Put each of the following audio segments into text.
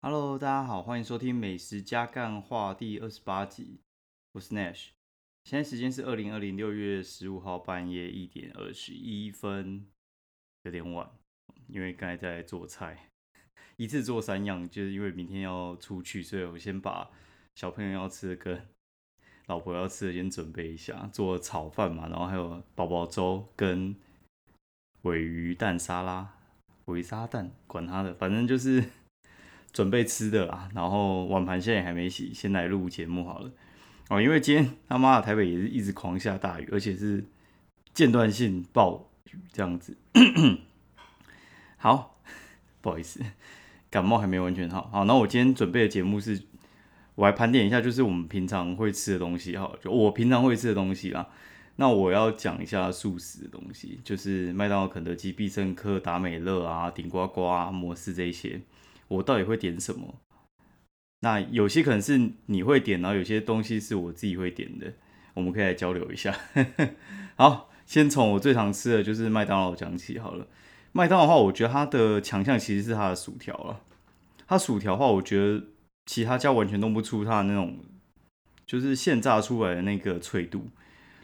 Hello，大家好，欢迎收听《美食加干话》第二十八集，我是 Nash。现在时间是二零二零六月十五号半夜一点二十一分，有点晚，因为刚才在做菜，一次做三样，就是因为明天要出去，所以我先把小朋友要吃的跟老婆要吃的先准备一下，做炒饭嘛，然后还有宝宝粥跟尾鱼蛋沙拉，尾沙蛋，管他的，反正就是准备吃的啦。然后碗盘现在也还没洗，先来录节目好了。哦，因为今天他妈的台北也是一直狂下大雨，而且是间断性暴雨这样子。好，不好意思，感冒还没完全好。好，那我今天准备的节目是，我来盘点一下，就是我们平常会吃的东西哈，就我平常会吃的东西啦。那我要讲一下素食的东西，就是麦当劳、肯德基、必胜客、达美乐啊、顶呱呱、摩斯这些，我到底会点什么？那有些可能是你会点，然后有些东西是我自己会点的，我们可以来交流一下。好，先从我最常吃的就是麦当劳讲起好了。麦当劳的话，我觉得它的强项其实是它的薯条了。它薯条的话，我觉得其他家完全弄不出它的那种，就是现炸出来的那个脆度。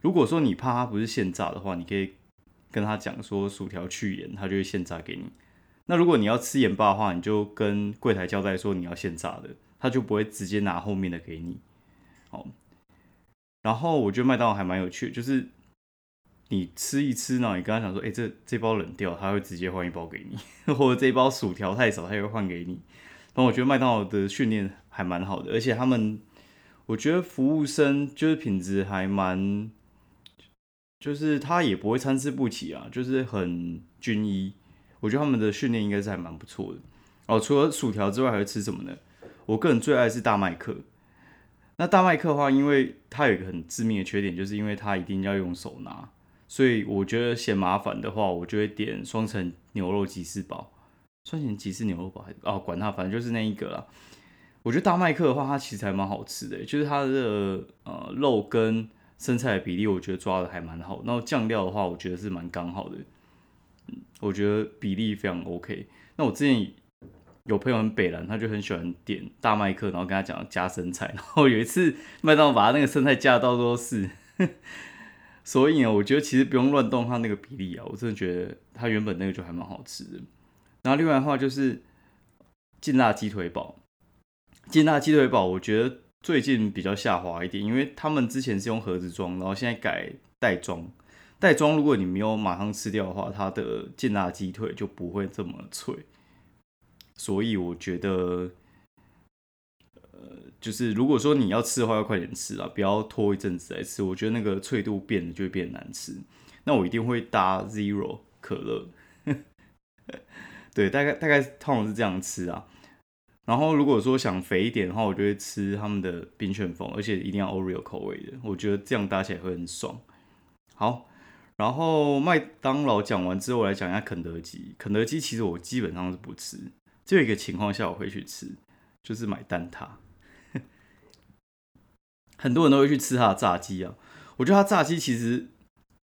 如果说你怕它不是现炸的话，你可以跟他讲说薯条去盐，他就会现炸给你。那如果你要吃盐巴的话，你就跟柜台交代说你要现炸的。他就不会直接拿后面的给你，哦。然后我觉得麦当劳还蛮有趣，就是你吃一吃呢，你跟他讲说，哎，这这包冷掉，他会直接换一包给你，或者这一包薯条太少，他也会换给你。然后我觉得麦当劳的训练还蛮好的，而且他们，我觉得服务生就是品质还蛮，就是他也不会参差不齐啊，就是很均一。我觉得他们的训练应该是还蛮不错的。哦，除了薯条之外，还会吃什么呢？我个人最爱是大麦克。那大麦克的话，因为它有一个很致命的缺点，就是因为它一定要用手拿，所以我觉得嫌麻烦的话，我就会点双层牛肉吉士堡。双层吉士牛肉堡哦，管它，反正就是那一个啦。我觉得大麦克的话，它其实还蛮好吃的，就是它的呃肉跟生菜的比例，我觉得抓的还蛮好。然后酱料的话，我觉得是蛮刚好的，我觉得比例非常 OK。那我之前。有朋友很北蓝，他就很喜欢点大麦克，然后跟他讲加生菜，然后有一次麦当劳把他那个生菜加到都是，所以呢，我觉得其实不用乱动他那个比例啊，我真的觉得他原本那个就还蛮好吃的。然后另外的话就是劲辣鸡腿堡，劲辣鸡腿堡我觉得最近比较下滑一点，因为他们之前是用盒子装，然后现在改袋装，袋装如果你没有马上吃掉的话，它的劲辣鸡腿就不会这么脆。所以我觉得，呃，就是如果说你要吃的话，要快点吃啊，不要拖一阵子来吃。我觉得那个脆度变了就会变难吃。那我一定会搭 Zero 可乐，对，大概大概通常是这样吃啊。然后如果说想肥一点的话，我就会吃他们的冰旋风，而且一定要 Oreo 口味的。我觉得这样搭起来会很爽。好，然后麦当劳讲完之后，我来讲一下肯德基。肯德基其实我基本上是不吃。只有一个情况下我会去吃，就是买蛋挞。很多人都会去吃他的炸鸡啊，我觉得他炸鸡其实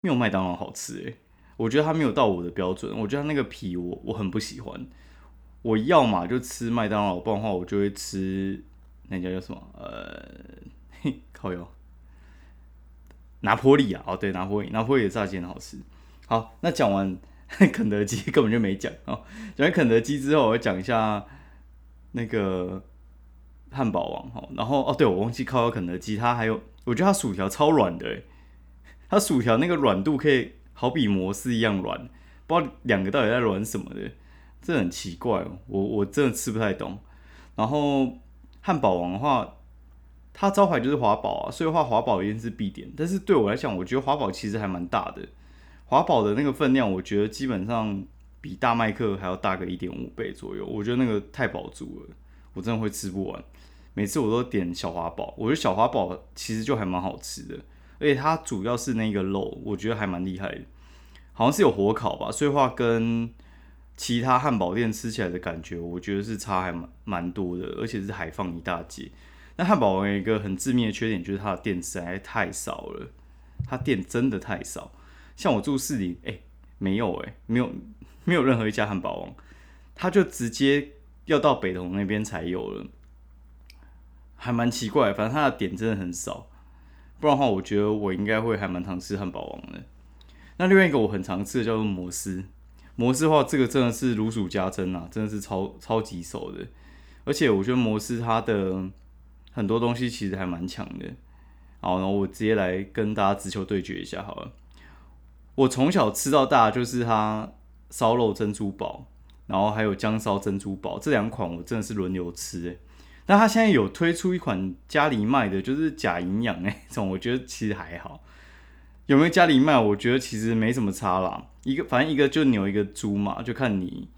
没有麦当劳好吃诶，我觉得他没有到我的标准，我觉得他那个皮我我很不喜欢。我要嘛就吃麦当劳，不然的话我就会吃那家叫什么？呃，嘿，烤肉拿破里啊，哦对，拿破里，拿破里的炸鸡很好吃。好，那讲完。肯德基根本就没讲哦。讲完肯德基之后，我讲一下那个汉堡王哈。然后哦，对我忘记靠肯德基，它还有，我觉得它薯条超软的，它薯条那个软度可以好比摩斯一样软，不知道两个到底在软什么的，这很奇怪哦。我我真的吃不太懂。然后汉堡王的话，它招牌就是华堡啊，所以话华堡一定是必点。但是对我来讲，我觉得华堡其实还蛮大的。华宝的那个分量，我觉得基本上比大麦克还要大个一点五倍左右。我觉得那个太饱足了，我真的会吃不完。每次我都点小华宝，我觉得小华宝其实就还蛮好吃的，而且它主要是那个肉，我觉得还蛮厉害的，好像是有火烤吧，所以话跟其他汉堡店吃起来的感觉，我觉得是差还蛮蛮多的，而且是还放一大截。那汉堡王有一个很致命的缺点，就是它的店实在太少了，它店真的太少。像我住市里，哎，没有哎，没有 没有任何一家汉堡王，它就直接要到北投那边才有了，还蛮奇怪。反正它的点真的很少，不然的话，我觉得我应该会还蛮常吃汉堡王的。那另外一个我很常吃的叫做摩斯，摩斯的话，这个真的是如数家珍啊，真的是超超级熟的。而且我觉得摩斯它的很多东西其实还蛮强的。好，然后我直接来跟大家直球对决一下好了。我从小吃到大就是它烧肉珍珠堡，然后还有姜烧珍珠堡这两款，我真的是轮流吃诶。那它现在有推出一款家里卖的，就是假营养那，种我觉得其实还好。有没有家里卖？我觉得其实没什么差啦。一个反正一个就牛一个猪嘛，就看你。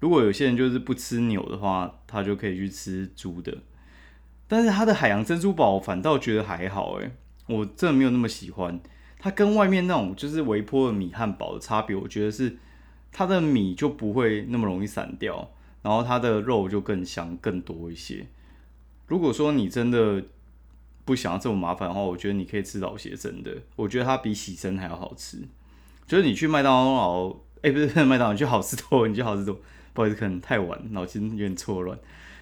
如果有些人就是不吃牛的话，他就可以去吃猪的。但是它的海洋珍珠堡反倒觉得还好诶，我真的没有那么喜欢。它跟外面那种就是微波的米汉堡的差别，我觉得是它的米就不会那么容易散掉，然后它的肉就更香更多一些。如果说你真的不想要这么麻烦的话，我觉得你可以吃老鞋真的，我觉得它比喜生还要好吃。就是你去麦当劳，哎，不是麦当劳，你去好吃多，你去好吃多，不好意思，可能太晚，脑筋有点错乱。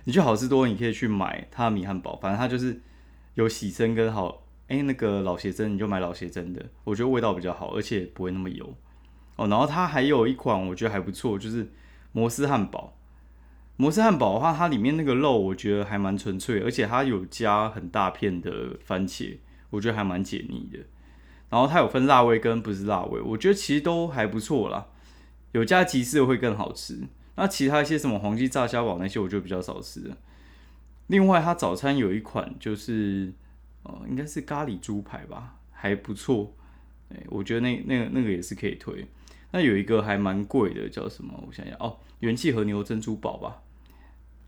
你去好事多，你可以去买它的米汉堡，反正它就是有喜生跟好哎那个老鞋珍，你就买老鞋珍的，我觉得味道比较好，而且不会那么油哦。然后它还有一款我觉得还不错，就是摩斯汉堡。摩斯汉堡的话，它里面那个肉我觉得还蛮纯粹，而且它有加很大片的番茄，我觉得还蛮解腻的。然后它有分辣味跟不是辣味，我觉得其实都还不错啦。有加吉士会更好吃。那其他一些什么黄鸡炸虾堡那些，我就比较少吃了。另外，它早餐有一款就是，呃，应该是咖喱猪排吧，还不错。哎，我觉得那那个那个也是可以推。那有一个还蛮贵的，叫什么？我想想哦，元气和牛珍珠堡吧，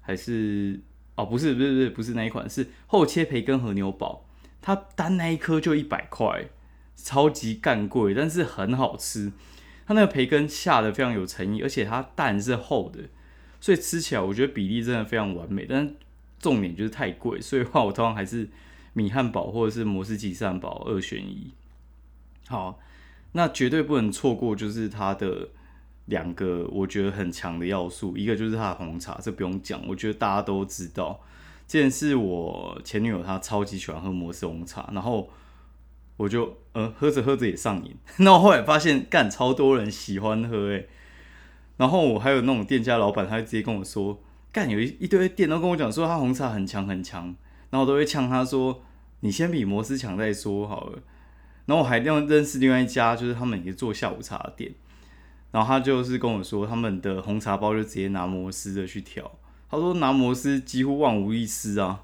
还是哦，不是不是不是不是那一款，是厚切培根和牛堡。它单那一颗就一百块，超级干贵，但是很好吃。它那个培根下的非常有诚意，而且它蛋是厚的，所以吃起来我觉得比例真的非常完美。但重点就是太贵，所以话我通常还是米汉堡或者是摩斯吉士汉堡二选一。好，那绝对不能错过就是它的两个我觉得很强的要素，一个就是它的红茶，这不用讲，我觉得大家都知道。这件事我前女友她超级喜欢喝摩斯红茶，然后。我就呃喝着喝着也上瘾，那我后来发现干超多人喜欢喝诶，然后我还有那种店家老板，他直接跟我说，干有一一堆店都跟我讲说他红茶很强很强，然后我都会呛他说，你先比摩斯强再说好了。然后我还另认识另外一家，就是他们也做下午茶的店，然后他就是跟我说，他们的红茶包就直接拿摩斯的去调，他说拿摩斯几乎万无一失啊，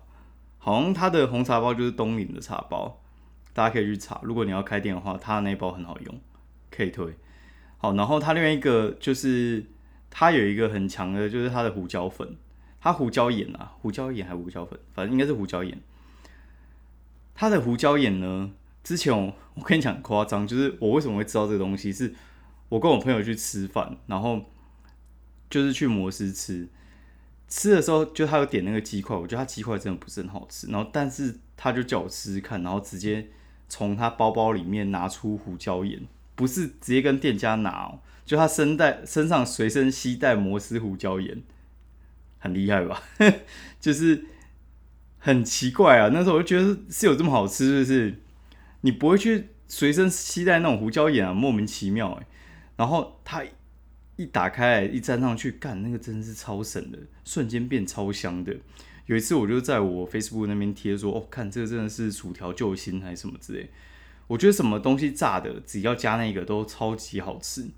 好像他的红茶包就是东岭的茶包。大家可以去查，如果你要开店的话，它那一包很好用，可以推。好，然后它另外一个就是它有一个很强的，就是它的胡椒粉，它胡椒盐啊，胡椒盐还是胡椒粉，反正应该是胡椒盐。它的胡椒盐呢，之前我我跟你讲夸张，就是我为什么会知道这个东西，是我跟我朋友去吃饭，然后就是去摩斯吃。吃的时候，就他有点那个鸡块，我觉得他鸡块真的不是很好吃。然后，但是他就叫我吃吃看，然后直接从他包包里面拿出胡椒盐，不是直接跟店家拿，哦，就他身带身上随身携带摩斯胡椒盐，很厉害吧？就是很奇怪啊。那时候我就觉得是有这么好吃，就是你不会去随身携带那种胡椒盐啊，莫名其妙哎。然后他。一打开，一粘上去，干那个真的是超神的，瞬间变超香的。有一次我就在我 Facebook 那边贴说，哦，看这个真的是薯条救星还是什么之类。我觉得什么东西炸的，只要加那个都超级好吃。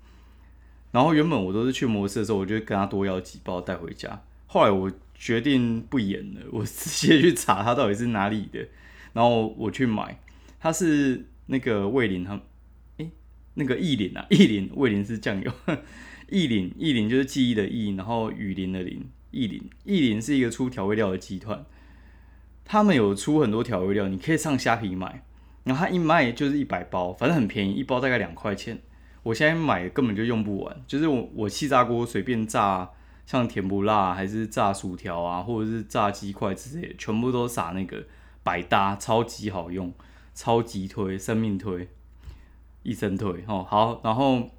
然后原本我都是去模式的时候，我就跟他多要几包带回家。后来我决定不演了，我直接去查它到底是哪里的，然后我去买。它是那个味林，他诶，那个意林啊，意林味林是酱油。意林，意林就是记忆的意，然后雨林的林，意林，意林是一个出调味料的集团，他们有出很多调味料，你可以上虾皮买，然后他一卖就是一百包，反正很便宜，一包大概两块钱。我现在买根本就用不完，就是我我气炸锅随便炸，像甜不辣还是炸薯条啊，或者是炸鸡块之类，全部都撒那个百搭，超级好用，超级推，生命推，一生推哦。好，然后。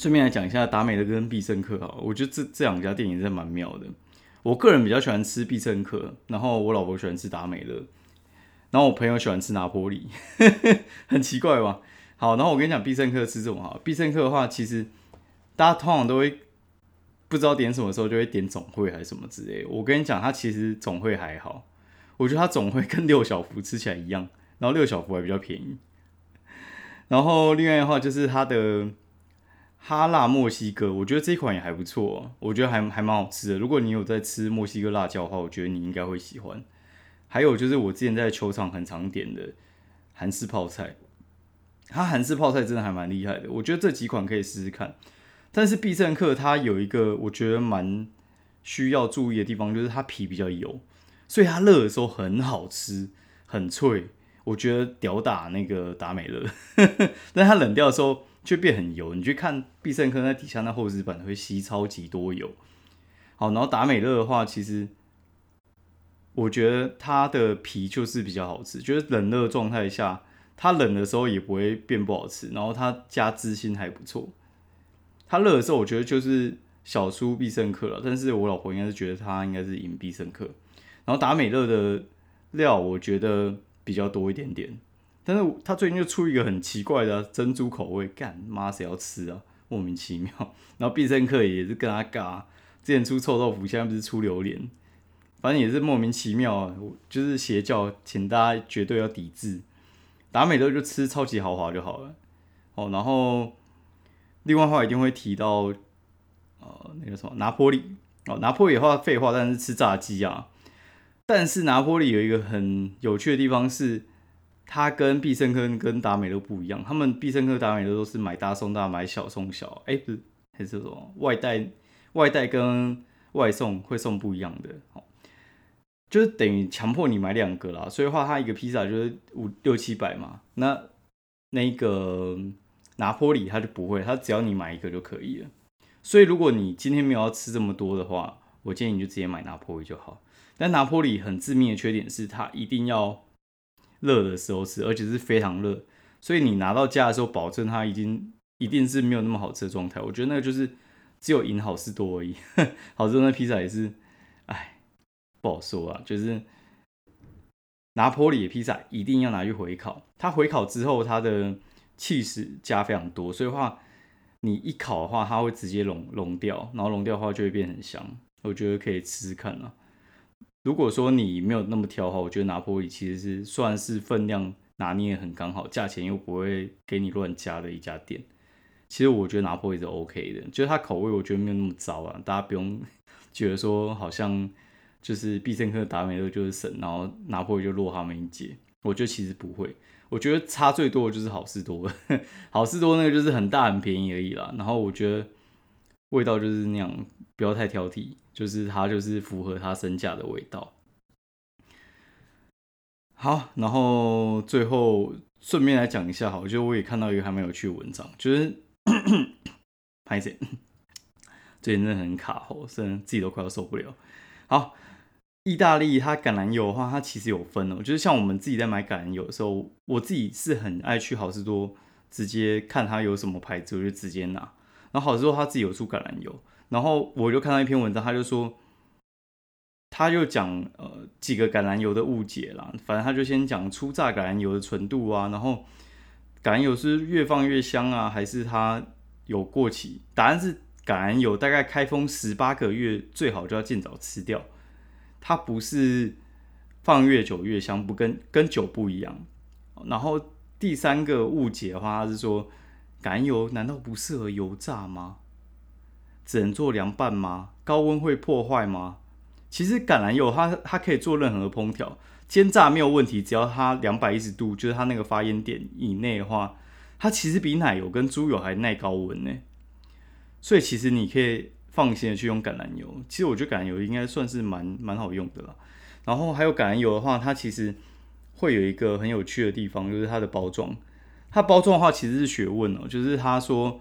顺便来讲一下达美乐跟必胜客哈，我觉得这这两家店也是蛮妙的。我个人比较喜欢吃必胜客，然后我老婆喜欢吃达美乐，然后我朋友喜欢吃拿坡里，很奇怪吧？好，然后我跟你讲必胜客吃什么哈？必胜客的话，其实大家通常都会不知道点什么时候就会点总会还是什么之类。我跟你讲，它其实总会还好，我觉得它总会跟六小福吃起来一样，然后六小福还比较便宜。然后另外的话就是它的。哈辣墨西哥，我觉得这款也还不错，我觉得还还蛮好吃的。如果你有在吃墨西哥辣椒的话，我觉得你应该会喜欢。还有就是我之前在球场很常点的韩式泡菜，它韩式泡菜真的还蛮厉害的。我觉得这几款可以试试看。但是必胜客它有一个我觉得蛮需要注意的地方，就是它皮比较油，所以它热的时候很好吃，很脆。我觉得屌打那个达美乐，但它冷掉的时候。就变很油，你去看必胜客那底下那厚纸板会吸超级多油。好，然后达美乐的话，其实我觉得它的皮就是比较好吃，就是冷热状态下，它冷的时候也不会变不好吃，然后它加芝心还不错。它热的时候，我觉得就是小输必胜客了，但是我老婆应该是觉得它应该是赢必胜客。然后达美乐的料，我觉得比较多一点点。但是他最近就出一个很奇怪的珍珠口味，干妈谁要吃啊？莫名其妙。然后必胜客也是跟他尬，之前出臭豆腐，现在不是出榴莲，反正也是莫名其妙啊，就是邪教，请大家绝对要抵制。达美乐就吃超级豪华就好了。哦，然后另外话一定会提到，呃，那个什么拿坡里哦，拿坡里的话废话，但是吃炸鸡啊。但是拿坡里有一个很有趣的地方是。它跟必胜客跟达美乐不一样，他们必胜客、达美乐都是买大送大，买小送小。哎，不是，还是什么外带？外带跟外送会送不一样的，哦，就是等于强迫你买两个啦。所以话，它一个披萨就是五六七百嘛。那那个拿坡里它就不会，它只要你买一个就可以了。所以如果你今天没有要吃这么多的话，我建议你就直接买拿坡里就好。但拿坡里很致命的缺点是，它一定要。热的时候吃，而且是非常热，所以你拿到家的时候，保证它已经一定是没有那么好吃的状态。我觉得那个就是只有赢好事多而已。好吃那披萨也是，哎，不好说啊。就是拿坡里的披萨一定要拿去回烤，它回烤之后，它的气势加非常多，所以话你一烤的话，它会直接融融掉，然后融掉的话就会变很香。我觉得可以吃吃看啊。如果说你没有那么挑的话，我觉得拿破里其实是算是分量拿捏很刚好，价钱又不会给你乱加的一家店。其实我觉得拿破里是 OK 的，就是它口味我觉得没有那么糟啊，大家不用 觉得说好像就是必胜客达美乐就是神，然后拿破里就落他们一截。我觉得其实不会，我觉得差最多的就是好事多，好事多那个就是很大很便宜而已啦。然后我觉得味道就是那样，不要太挑剔。就是它就是符合它身价的味道。好，然后最后顺便来讲一下，好，就我也看到一个还蛮有趣的文章，就是 拍谁最近真的很卡喉，甚至自己都快要受不了。好，意大利它橄榄油的话，它其实有分哦，就是像我们自己在买橄榄油的时候，我自己是很爱去好事多直接看它有什么牌子，我就直接拿。然后好事多它自己有出橄榄油。然后我就看到一篇文章，他就说，他就讲呃几个橄榄油的误解啦。反正他就先讲初榨橄榄油的纯度啊，然后橄榄油是越放越香啊，还是它有过期？答案是橄榄油大概开封十八个月最好就要尽早吃掉，它不是放越久越香，不跟跟酒不一样。然后第三个误解的话，他是说橄榄油难道不适合油炸吗？只能做凉拌吗？高温会破坏吗？其实橄榄油它它可以做任何的烹调，煎炸没有问题，只要它两百一十度，就是它那个发烟点以内的话，它其实比奶油跟猪油还耐高温呢。所以其实你可以放心的去用橄榄油。其实我觉得橄榄油应该算是蛮蛮好用的了。然后还有橄榄油的话，它其实会有一个很有趣的地方，就是它的包装。它包装的话其实是学问哦，就是他说。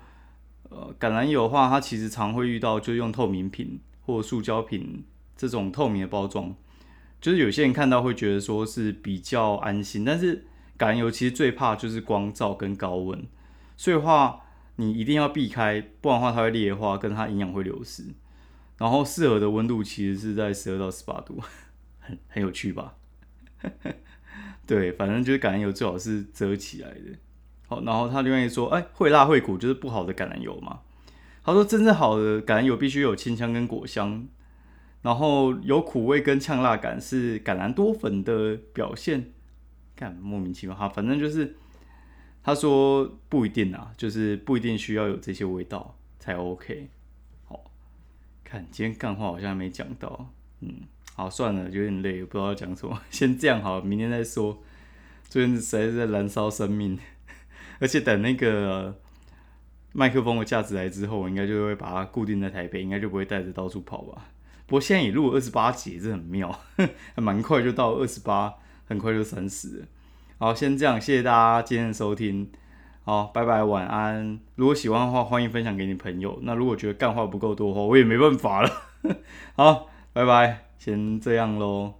呃，橄榄油的话，它其实常会遇到，就用透明瓶或塑胶瓶这种透明的包装，就是有些人看到会觉得说是比较安心，但是橄榄油其实最怕就是光照跟高温，所以话你一定要避开，不然的话它会裂化，跟它营养会流失。然后适合的温度其实是在十二到十八度，很很有趣吧？对，反正就是橄榄油最好是遮起来的。好，然后他另外说，哎，会辣会苦就是不好的橄榄油嘛。他说，真正好的橄榄油必须有清香跟果香，然后有苦味跟呛辣感是橄榄多酚的表现。干莫名其妙哈，反正就是他说不一定啊，就是不一定需要有这些味道才 OK。好，看今天干话好像没讲到，嗯。好，算了，有点累，不知道讲什么，先这样好，明天再说。最近实在在燃烧生命，而且等那个麦克风的架子来之后，我应该就会把它固定在台北，应该就不会带着到处跑吧。不过现在也录二十八集，这很妙，还蛮快就到二十八，很快就三十。好，先这样，谢谢大家今天的收听。好，拜拜，晚安。如果喜欢的话，欢迎分享给你朋友。那如果觉得干话不够多的话，我也没办法了。好，拜拜。先这样喽。